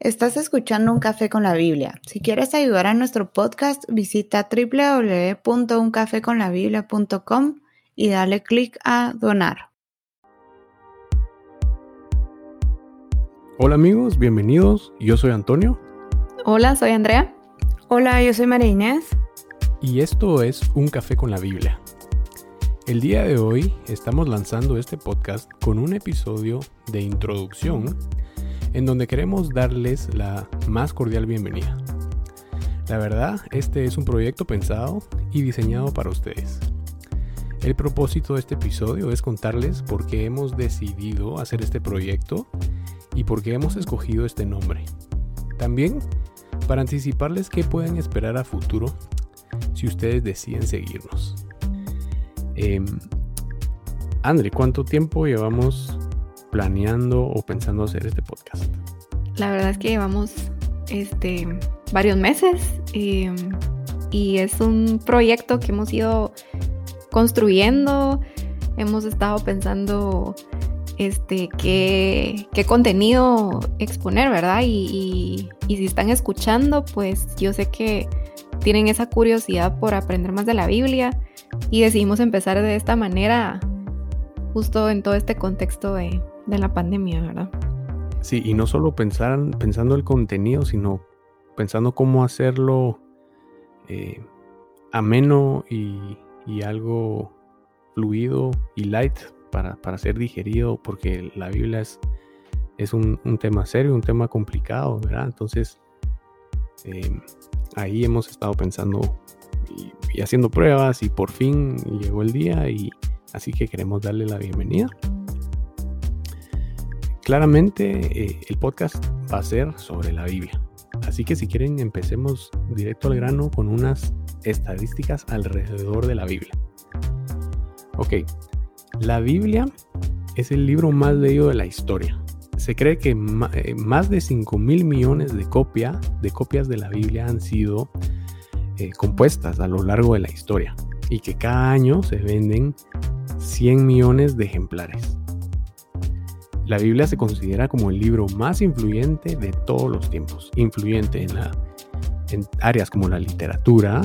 Estás escuchando Un Café con la Biblia. Si quieres ayudar a nuestro podcast, visita www.uncafeconlabiblia.com y dale clic a donar. Hola amigos, bienvenidos. Yo soy Antonio. Hola, soy Andrea. Hola, yo soy María Inés. Y esto es Un Café con la Biblia. El día de hoy estamos lanzando este podcast con un episodio de introducción en donde queremos darles la más cordial bienvenida. La verdad, este es un proyecto pensado y diseñado para ustedes. El propósito de este episodio es contarles por qué hemos decidido hacer este proyecto y por qué hemos escogido este nombre. También para anticiparles qué pueden esperar a futuro si ustedes deciden seguirnos. Eh, André, ¿cuánto tiempo llevamos planeando o pensando hacer este podcast? La verdad es que llevamos este, varios meses y es un proyecto que hemos ido construyendo. Hemos estado pensando este, qué, qué contenido exponer, ¿verdad? Y, y, si están escuchando, pues yo sé que tienen esa curiosidad por aprender más de la Biblia y decidimos empezar de esta manera justo en todo este contexto de, de la pandemia, ¿verdad? Sí, y no solo pensar, pensando el contenido, sino pensando cómo hacerlo eh, ameno y, algo fluido y light para, para, ser digerido, porque la Biblia es, es un, tema serio, un tema complicado, ¿verdad? Entonces, eh, ahí hemos estado pensando y, y haciendo pruebas y por fin llegó el día y así que queremos darle la bienvenida claramente eh, el podcast va a ser sobre la Biblia. Así que si quieren empecemos directo al grano con unas estadísticas alrededor de la Biblia. Ok, la Biblia es el libro más leído de la historia. Se cree que eh, más de 5 mil millones de, copia, de copias de la Biblia han sido eh, compuestas a lo largo de la historia y que cada año se venden 100 millones de ejemplares. La Biblia se considera como el libro más influyente de todos los tiempos, influyente en, áreas como la literatura,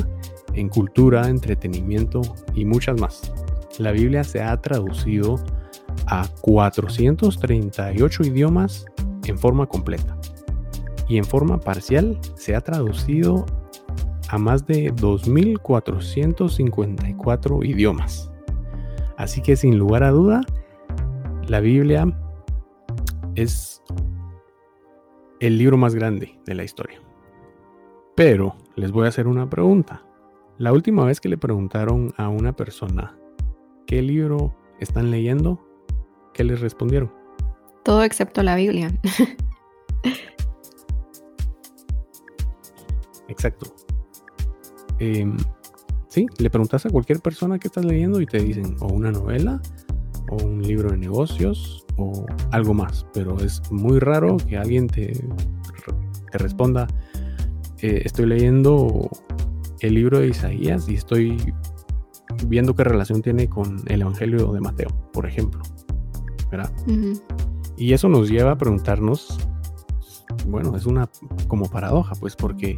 en cultura, entretenimiento y muchas más. La Biblia se ha traducido a 438 idiomas en forma completa y en forma parcial se ha traducido a más de 2.454 idiomas. Así que sin lugar a duda, la Biblia es el libro más grande de la historia. Pero les voy a hacer una pregunta. La última vez que le preguntaron a una persona qué libro están leyendo, ¿qué les respondieron? Todo excepto la Biblia. Exacto. Em, sí, le preguntas a cualquier persona que estás leyendo y te dicen o una novela, o un libro de negocios, o algo más, pero es muy raro que alguien te, te responda, eh, estoy leyendo el libro de Isaías y estoy viendo qué relación tiene con el Evangelio de Mateo, por ejemplo. ¿verdad? Y eso nos lleva a preguntarnos, bueno, es una como paradoja, pues porque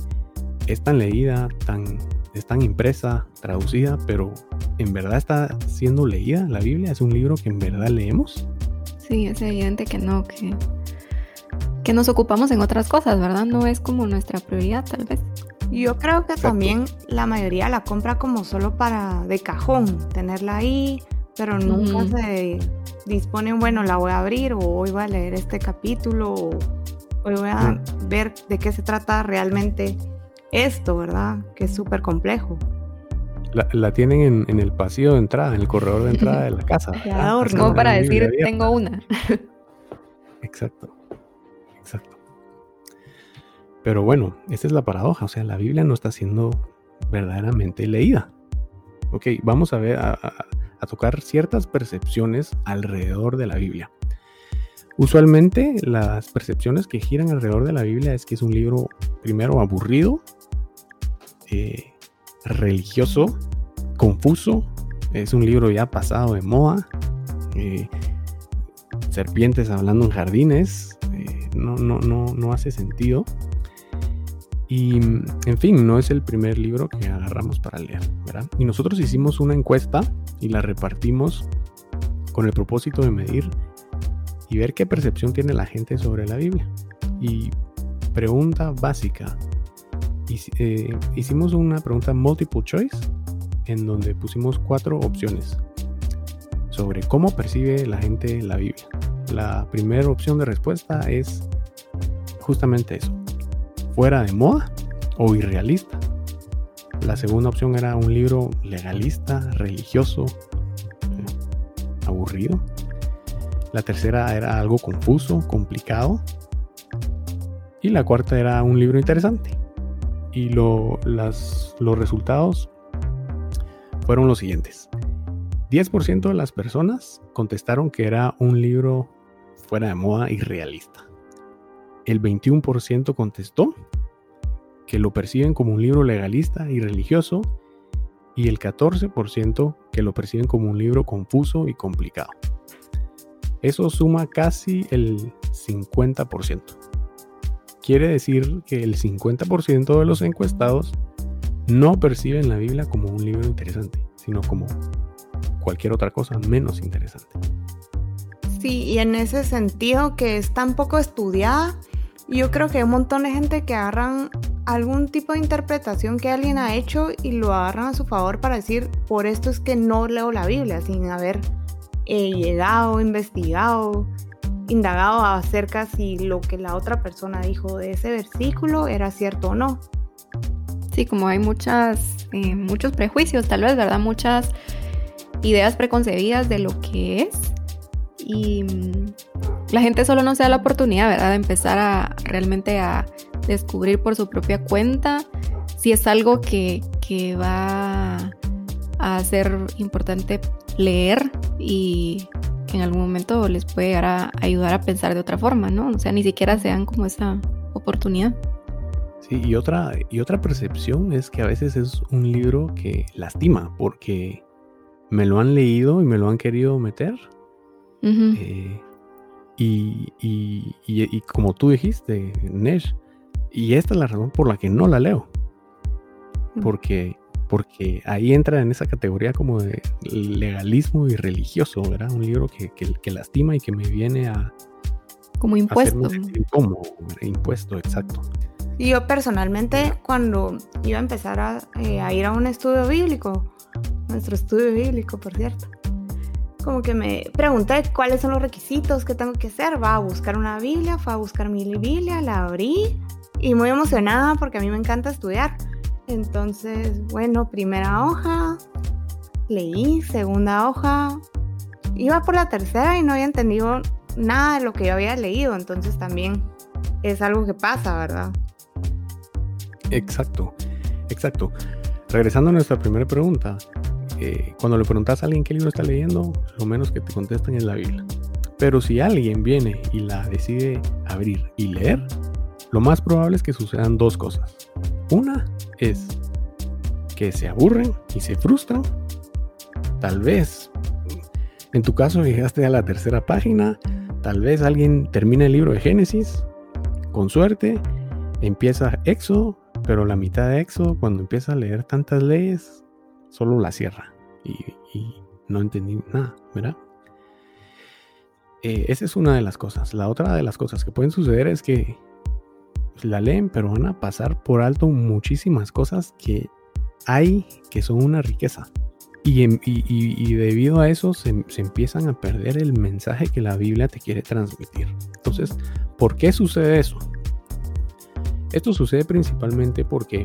es tan leída, tan, es tan impresa, traducida, pero ¿en verdad está siendo leída la Biblia? ¿Es un libro que en verdad leemos? Sí, es evidente que no, que, que nos ocupamos en otras cosas, ¿verdad? No es como nuestra prioridad, tal vez. Yo creo que también la mayoría la compra como solo para de cajón, tenerla ahí, pero nunca se disponen, bueno, la voy a abrir o hoy voy a leer este capítulo o hoy voy a mm. ver de qué se trata realmente esto, ¿verdad? Que es súper complejo. La, tienen en, el pasillo de entrada, en el corredor de entrada de la casa. Como para decir, tengo una. Exacto, exacto. Pero bueno, esta es la paradoja, o sea, la Biblia no está siendo verdaderamente leída. Ok, vamos a ver, a, a tocar ciertas percepciones alrededor de la Biblia. Usualmente las percepciones que giran alrededor de la Biblia es que es un libro primero aburrido, eh, religioso, confuso. Es un libro ya pasado de moda. Eh, serpientes hablando en jardines. Eh, no, no, no, no hace sentido. Y, en fin, no es el primer libro que agarramos para leer, ¿verdad? Y nosotros hicimos una encuesta y la repartimos con el propósito de medir y ver qué percepción tiene la gente sobre la Biblia. Y pregunta básica. Eh, hicimos una pregunta multiple choice en donde pusimos cuatro opciones sobre cómo percibe la gente la Biblia. La primera opción de respuesta es justamente eso, fuera de moda o irrealista. La segunda opción era un libro legalista, religioso, aburrido. La tercera era algo confuso, complicado. Y la cuarta era un libro interesante. Y los resultados fueron los siguientes. 10% de las personas contestaron que era un libro fuera de moda y realista. El 21% contestó que lo perciben como un libro legalista y religioso y el 14% que lo perciben como un libro confuso y complicado. Eso suma casi el 50%. Quiere decir que el 50% de los encuestados no perciben la Biblia como un libro interesante, sino como cualquier otra cosa menos interesante. Sí, y en ese sentido que es tan poco estudiada, yo creo que hay un montón de gente que agarran algún tipo de interpretación que alguien ha hecho y lo agarran a su favor para decir, por esto es que no leo la Biblia sin haber eh, llegado, investigado, indagado acerca si lo que la otra persona dijo de ese versículo era cierto o no. Sí, como hay muchas, eh, muchos prejuicios, tal vez, ¿verdad? Muchas ideas preconcebidas de lo que es y mm, la gente solo no se da la oportunidad, ¿verdad? De empezar a realmente a descubrir por su propia cuenta si es algo que, va a ser importante leer y en algún momento les puede llegar a ayudar a pensar de otra forma, ¿no? O sea, ni siquiera se dan como esa oportunidad. Sí, y otra, y otra percepción es que a veces es un libro que lastima porque me lo han leído y me lo han querido meter. Eh, y, y, como tú dijiste, Nesh, y esta es la razón por la que no la leo. Porque, porque ahí entra en esa categoría como de legalismo y religioso, ¿verdad? Un libro que, que, lastima y que me viene a... Como impuesto. Como impuesto, exacto. Y yo personalmente, cuando iba a empezar a, eh, a ir a un estudio bíblico, nuestro estudio bíblico, por cierto. Como que me pregunté cuáles son los requisitos que tengo que hacer. Va a buscar una Biblia, fue a buscar mi Biblia, la abrí y muy emocionada porque a mí me encanta estudiar. Entonces, bueno, primera hoja, leí, segunda hoja, iba por la tercera y no había entendido nada de lo que yo había leído. Entonces también es algo que pasa, ¿verdad? Exacto, exacto. Regresando a nuestra primera pregunta, cuando le preguntas a alguien qué libro está leyendo, lo menos que te contestan es la Biblia. Pero si alguien viene y la decide abrir y leer, lo más probable es que sucedan dos cosas. Una es que se aburren y se frustran. Tal vez, en tu caso, llegaste a la tercera página. Tal vez alguien termina el libro de Génesis. Con suerte, empieza Éxodo, pero la mitad de Éxodo, cuando empieza a leer tantas leyes, solo la cierra y, no entendí nada, ¿verdad? Eh, esa es una de las cosas. La otra de las cosas que pueden suceder es que la leen, pero van a pasar por alto muchísimas cosas que hay que son una riqueza. Y, debido a eso se, se, empiezan a perder el mensaje que la Biblia te quiere transmitir. Entonces, ¿por qué sucede eso? Esto sucede principalmente porque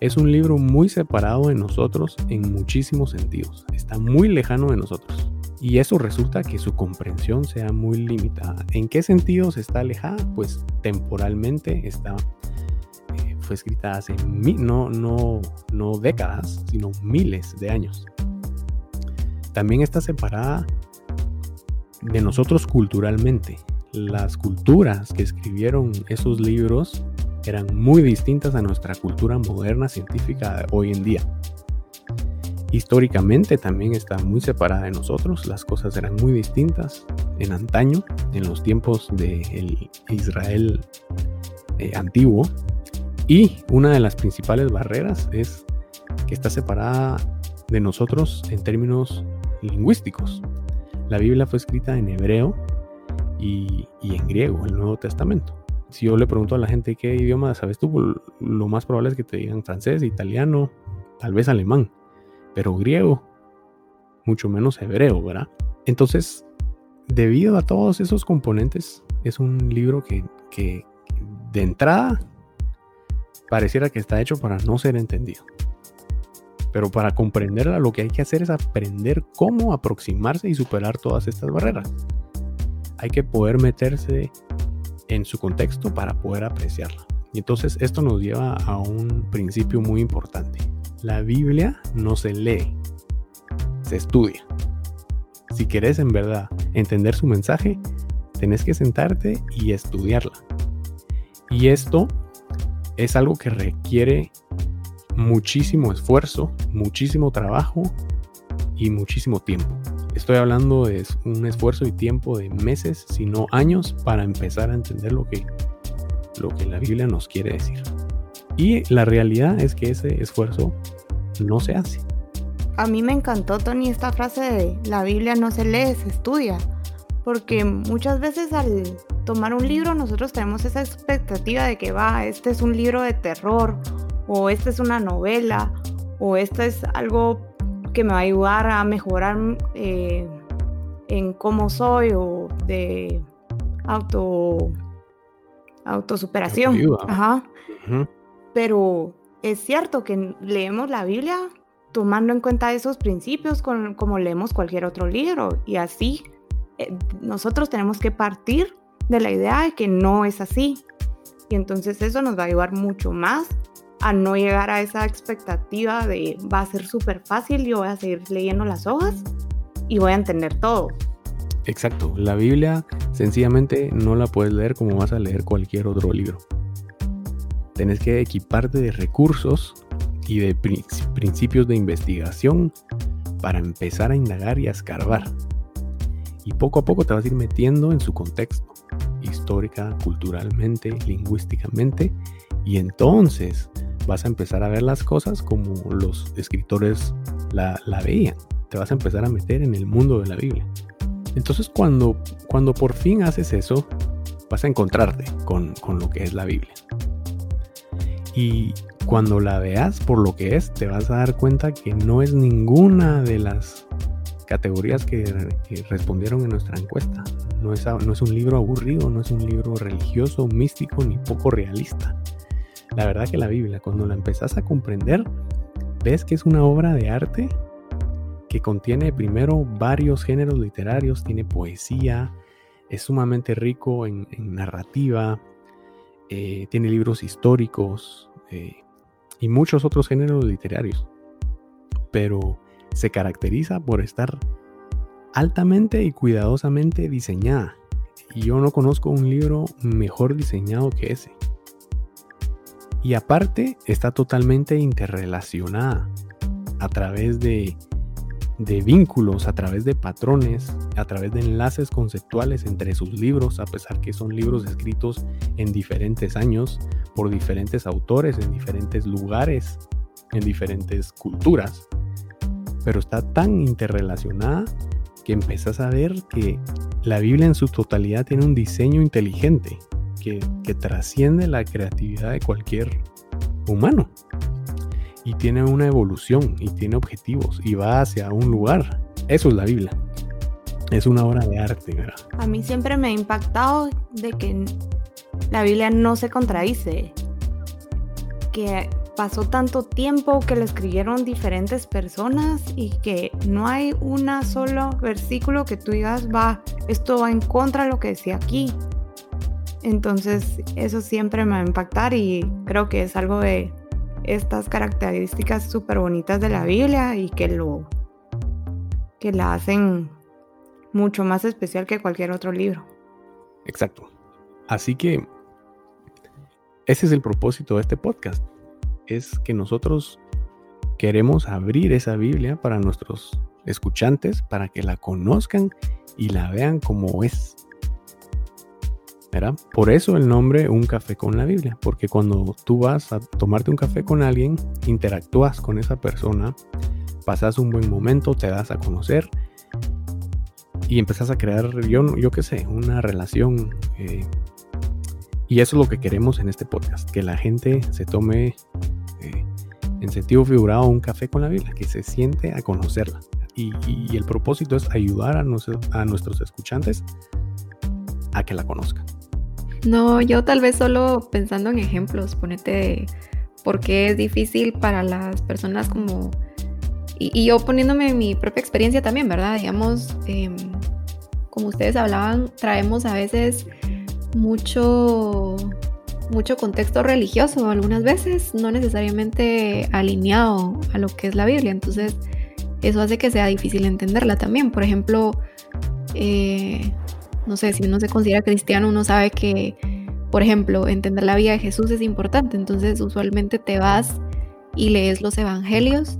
es un libro muy separado de nosotros en muchísimos sentidos. Está muy lejano de nosotros. Y eso resulta que su comprensión sea muy limitada. ¿En qué sentidos está alejada? Pues temporalmente está eh, fue escrita hace no, no, no décadas, sino miles de años. También está separada de nosotros culturalmente. Las culturas que escribieron esos libros eran muy distintas a nuestra cultura moderna científica hoy en día. Históricamente también está muy separada de nosotros, las cosas eran muy distintas en antaño, en los tiempos del Israel eh, antiguo. Y una de las principales barreras es que está separada de nosotros en términos lingüísticos. La Biblia fue escrita en hebreo y, en griego, el Nuevo Testamento. Si yo le pregunto a la gente qué idioma sabes tú, lo más probable es que te digan francés, italiano, tal vez alemán, pero griego, mucho menos hebreo, ¿verdad? Entonces, debido a todos esos componentes, es un libro que, que de entrada pareciera que está hecho para no ser entendido. Pero para comprenderla lo que hay que hacer es aprender cómo aproximarse y superar todas estas barreras. Hay que poder meterse en su contexto para poder apreciarla. Y entonces esto nos lleva a un principio muy importante. La Biblia no se lee, se estudia. Si querés en verdad entender su mensaje, tenés que sentarte y estudiarla. Y esto es algo que requiere muchísimo esfuerzo, muchísimo trabajo y muchísimo tiempo. Estoy hablando de un esfuerzo y tiempo de meses, si no años, para empezar a entender lo que, lo que la Biblia nos quiere decir. Y la realidad es que ese esfuerzo no se hace. A mí me encantó, Tony, esta frase de la Biblia no se lee, se estudia. Porque muchas veces al tomar un libro nosotros tenemos esa expectativa de que va, este es un libro de terror o esta es una novela, o esto es algo que me va a ayudar a mejorar eh, en cómo soy o de auto autosuperación. Ajá. Pero es cierto que leemos la Biblia tomando en cuenta esos principios como leemos cualquier otro libro y así eh, nosotros tenemos que partir de la idea de que no es así. Y entonces eso nos va a ayudar mucho más a no llegar a esa expectativa de va a ser súper fácil, yo voy a seguir leyendo las hojas y voy a entender todo. Exacto, la Biblia sencillamente no la puedes leer como vas a leer cualquier otro libro. Tienes que equiparte de recursos y de principios de investigación para empezar a indagar y a escarbar. Y poco a poco te vas a ir metiendo en su contexto, histórica, culturalmente, lingüísticamente, y entonces vas a empezar a ver las cosas como los escritores la, veían. Te vas a empezar a meter en el mundo de la Biblia. Entonces cuando, cuando por fin haces eso, vas a encontrarte con, con lo que es la Biblia. Y cuando la veas por lo que es, te vas a dar cuenta que no es ninguna de las categorías que, respondieron en nuestra encuesta. No es, no es un libro aburrido, no es un libro religioso, místico ni poco realista. La verdad que la Biblia, cuando la empezás a comprender, ves que es una obra de arte que contiene primero varios géneros literarios, tiene poesía, es sumamente rico en, narrativa, eh, tiene libros históricos eh, y muchos otros géneros literarios. Pero se caracteriza por estar altamente y cuidadosamente diseñada. Y yo no conozco un libro mejor diseñado que ese. Y aparte está totalmente interrelacionada a través de, vínculos, a través de patrones, a través de enlaces conceptuales entre sus libros, a pesar que son libros escritos en diferentes años, por diferentes autores, en diferentes lugares, en diferentes culturas. Pero está tan interrelacionada que empezás a ver que la Biblia en su totalidad tiene un diseño inteligente que, trasciende la creatividad de cualquier humano. Y tiene una evolución y tiene objetivos y va hacia un lugar. Eso es la Biblia. Es una obra de arte, ¿verdad? A mí siempre me ha impactado de que la Biblia no se contradice. Que pasó tanto tiempo que la escribieron diferentes personas y que no hay una solo versículo que tú digas, va, esto va en contra de lo que decía aquí. Entonces eso siempre me va a impactar y creo que es algo de estas características súper bonitas de la Biblia y que lo que la hacen mucho más especial que cualquier otro libro. Exacto. Así que ese es el propósito de este podcast. Es que nosotros queremos abrir esa Biblia para nuestros escuchantes, para que la conozcan y la vean como es. ¿Verdad? Por eso el nombre Un café con la Biblia, porque cuando tú vas a tomarte un café con alguien, interactúas con esa persona, pasas un buen momento, te das a conocer y empezás a crear, yo, yo qué sé, una relación. Eh, y eso es lo que queremos en este podcast, que la gente se tome eh, en sentido figurado un café con la Biblia, que se siente a conocerla. Y, el propósito es ayudar a, a nuestros escuchantes a que la conozcan. No, yo tal vez solo pensando en ejemplos, ponete por qué es difícil para las personas como y, yo poniéndome mi propia experiencia también, ¿verdad? Digamos, em, como ustedes hablaban, traemos a veces mucho, mucho contexto religioso algunas veces, no necesariamente alineado a lo que es la Biblia. Entonces, eso hace que sea difícil entenderla también. Por ejemplo, eh, no sé, si uno se considera cristiano, uno sabe que, por ejemplo, entender la vida de Jesús es importante. Entonces, usualmente te vas y lees los evangelios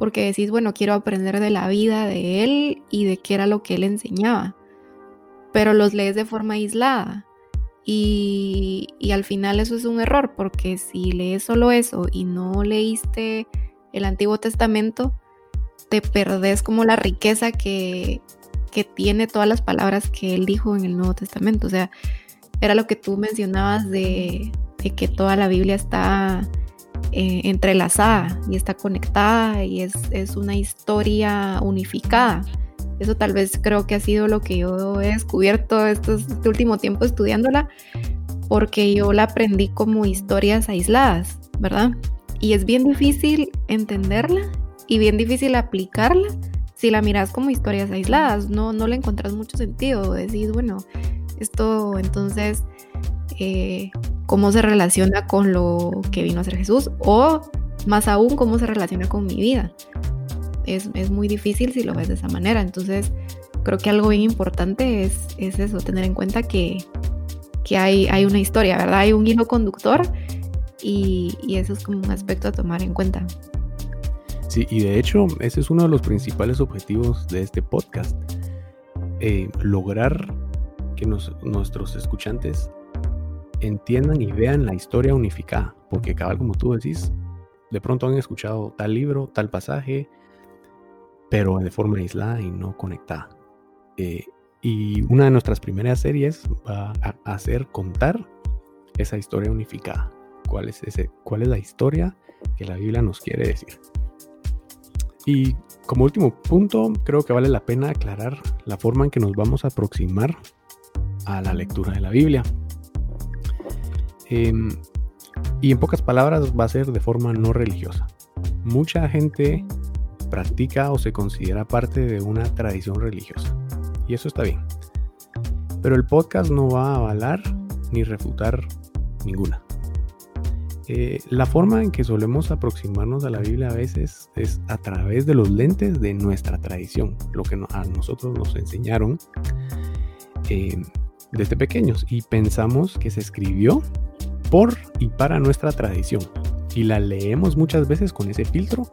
porque decís, bueno, quiero aprender de la vida de él y de qué era lo que él enseñaba, pero los lees de forma aislada. Y, al final eso es un error, porque si lees solo eso y no leíste el Antiguo Testamento, te perdés como la riqueza que, que tiene todas las palabras que él dijo en el Nuevo Testamento. O sea, era lo que tú mencionabas de, que toda la Biblia está eh, entrelazada y está conectada y es, es, una historia unificada. Eso tal vez creo que ha sido lo que yo he descubierto este último tiempo estudiándola, porque yo la aprendí como historias aisladas, ¿verdad? Y es bien difícil entenderla y bien difícil aplicarla si la miras como historias aisladas, no, no le encontrás mucho sentido. Decís, bueno, esto entonces eh, cómo se relaciona con lo que vino a ser Jesús o más aún cómo se relaciona con mi vida. Es, muy difícil si lo ves de esa manera. Entonces, creo que algo bien importante es, es eso, tener en cuenta que, hay, hay, una historia, ¿verdad? Hay un hilo conductor y, eso es como un aspecto a tomar en cuenta. Sí, y de hecho, ese es uno de los principales objetivos de este podcast. Eh, lograr que nuestros escuchantes entiendan y vean la historia unificada, porque cabal como tú decís, de pronto han escuchado tal libro, tal pasaje, pero de forma aislada y no conectada. Eh, y una de nuestras primeras series va a hacer contar esa historia unificada. ¿Cuál es, ese, ¿Cuál es la historia que la Biblia nos quiere decir? Y como último punto, creo que vale la pena aclarar la forma en que nos vamos a aproximar a la lectura de la Biblia. Em, y en pocas palabras va a ser de forma no religiosa. Mucha gente practica o se considera parte de una tradición religiosa. Y eso está bien. Pero el podcast no va a avalar ni refutar ninguna. Eh, la forma en que solemos aproximarnos a la Biblia a veces es a través de los lentes de nuestra tradición, lo que a nosotros nos enseñaron eh, desde pequeños y pensamos que se escribió por y para nuestra tradición. Y la leemos muchas veces con ese filtro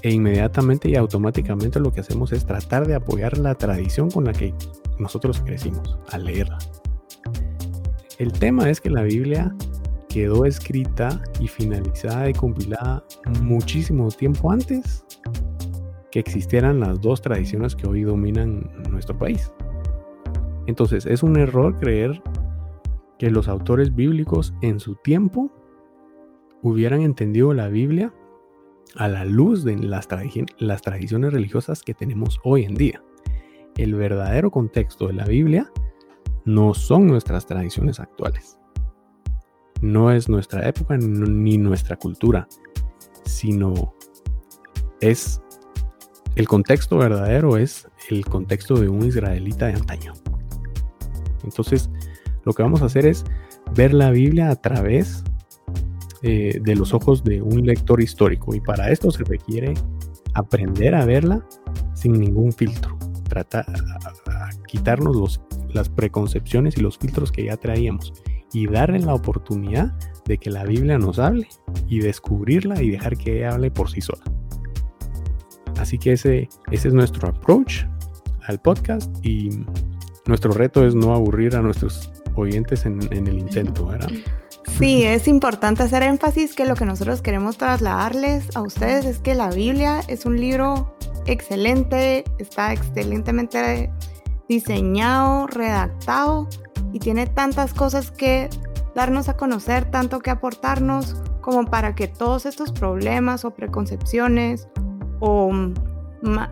e inmediatamente y automáticamente lo que hacemos es tratar de apoyar la tradición con la que nosotros crecimos al leerla. El tema es que la Biblia quedó escrita y finalizada y compilada muchísimo tiempo antes que existieran las dos tradiciones que hoy dominan nuestro país. Entonces es un error creer que los autores bíblicos en su tiempo hubieran entendido la Biblia a la luz de las, las tradiciones religiosas que tenemos hoy en día. El verdadero contexto de la Biblia no son nuestras tradiciones actuales. No es nuestra época ni nuestra cultura, sino es el contexto verdadero es el contexto de un israelita de antaño. Entonces, lo que vamos a hacer es ver la Biblia a través eh, de los ojos de un lector histórico y para esto se requiere aprender a verla sin ningún filtro, tratar a, quitarnos las preconcepciones y los filtros que ya traíamos y darle la oportunidad de que la Biblia nos hable y descubrirla y dejar que hable por sí sola. Así que ese, ese es nuestro approach al podcast y nuestro reto es no aburrir a nuestros oyentes en, en el intento, ¿verdad? Sí, es importante hacer énfasis que lo que nosotros queremos trasladarles a ustedes es que la Biblia es un libro excelente, está excelentemente diseñado, redactado y tiene tantas cosas que darnos a conocer, tanto que aportarnos como para que todos estos problemas o preconcepciones o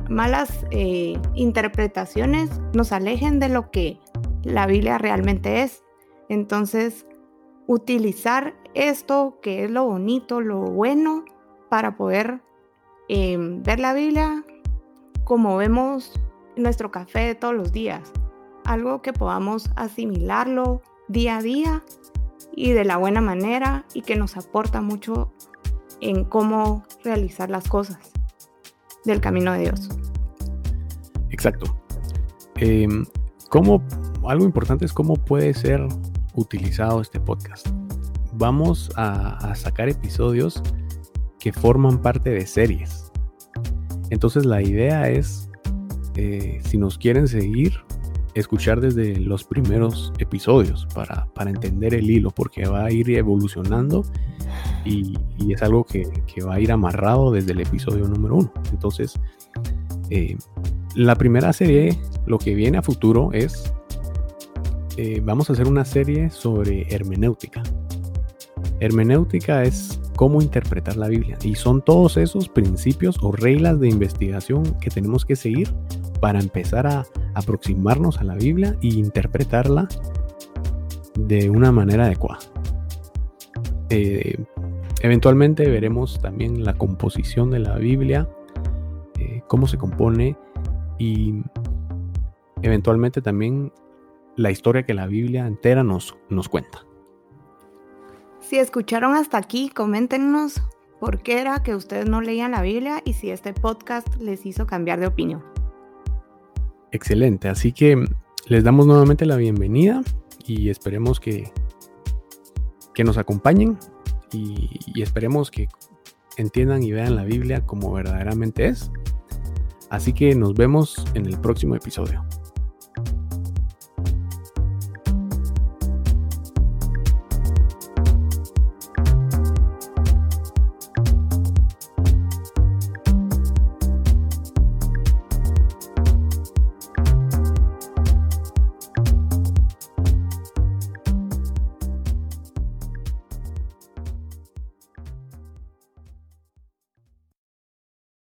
malas eh, interpretaciones nos alejen de lo que la Biblia realmente es. Entonces, utilizar esto que es lo bonito, lo bueno, para poder em, ver la Biblia como vemos nuestro café de todos los días. Algo que podamos asimilarlo día a día y de la buena manera y que nos aporta mucho en cómo realizar las cosas del camino de Dios. Exacto. Em, ¿cómo, algo importante es cómo puede ser utilizado este podcast. Vamos a, sacar episodios que forman parte de series. Entonces la idea es, eh, si nos quieren seguir, escuchar desde los primeros episodios para, entender el hilo, porque va a ir evolucionando y, es algo que, va a ir amarrado desde el episodio número uno. Entonces, eh, la primera serie, lo que viene a futuro es eh, vamos a hacer una serie sobre hermenéutica. Hermenéutica es cómo interpretar la Biblia y son todos esos principios o reglas de investigación que tenemos que seguir para empezar a aproximarnos a la Biblia e interpretarla de una manera adecuada. Eh, eventualmente veremos también la composición de la Biblia, eh, cómo se compone y eventualmente también la historia que la Biblia entera nos, nos cuenta. Si escucharon hasta aquí, coméntenos por qué era que ustedes no leían la Biblia y si este podcast les hizo cambiar de opinión. Excelente, así que les damos nuevamente la bienvenida y esperemos que, que nos acompañen y, y esperemos que entiendan y vean la Biblia como verdaderamente es. Así que nos vemos en el próximo episodio.